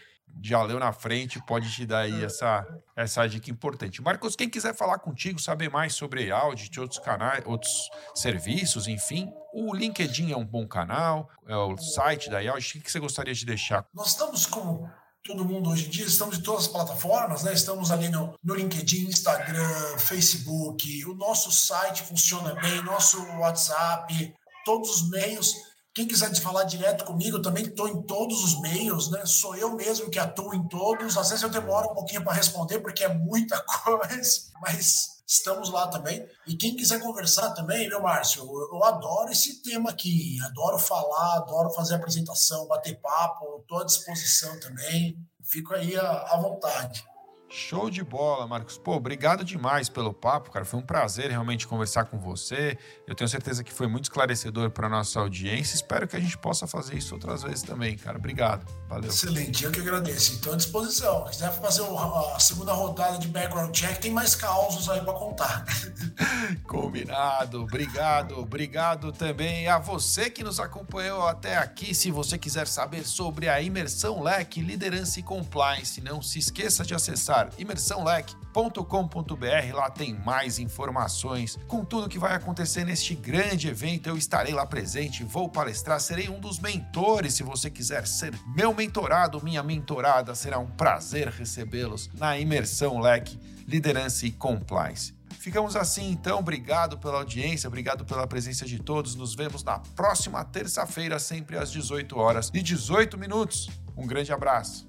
já leu na frente, pode te dar aí essa, essa dica importante. Marcos, quem quiser falar contigo, saber mais sobre Audit, outros canais, outros serviços, enfim, o LinkedIn é um bom canal, é o site da Audit. O que você gostaria de deixar? Nós estamos com todo mundo hoje em dia, estamos em todas as plataformas, né? Estamos ali no, no LinkedIn, Instagram, Facebook, o nosso site funciona bem, nosso WhatsApp, todos os meios. Quem quiser falar direto comigo, também estou em todos os meios, né? Sou eu mesmo que atuo em todos. Às vezes eu demoro um pouquinho para responder, porque é muita *laughs* coisa, mas estamos lá também. E quem quiser conversar também, meu Márcio, eu, eu adoro esse tema aqui, adoro falar, adoro fazer apresentação, bater papo, estou à disposição também. Fico aí à, à vontade. Show de bola, Marcos. Pô, obrigado demais pelo papo, cara. Foi um prazer realmente conversar com você. Eu tenho certeza que foi muito esclarecedor para nossa audiência. Espero que a gente possa fazer isso outras vezes também, cara. Obrigado. Valeu. Excelente, eu que agradeço. Estou à disposição. Se quiser fazer a segunda rodada de background check, tem mais causos aí para contar. *laughs* Combinado. Obrigado. Obrigado também a você que nos acompanhou até aqui. Se você quiser saber sobre a imersão leque, liderança e compliance, não se esqueça de acessar acessar imersãolec.com.br. Lá tem mais informações com tudo que vai acontecer neste grande evento. Eu estarei lá presente, vou palestrar, serei um dos mentores. Se você quiser ser meu mentorado, minha mentorada, será um prazer recebê-los na Imersão Lec Liderança e Compliance. Ficamos assim então, obrigado pela audiência, obrigado pela presença de todos. Nos vemos na próxima terça-feira, sempre às 18 horas e 18 minutos. Um grande abraço.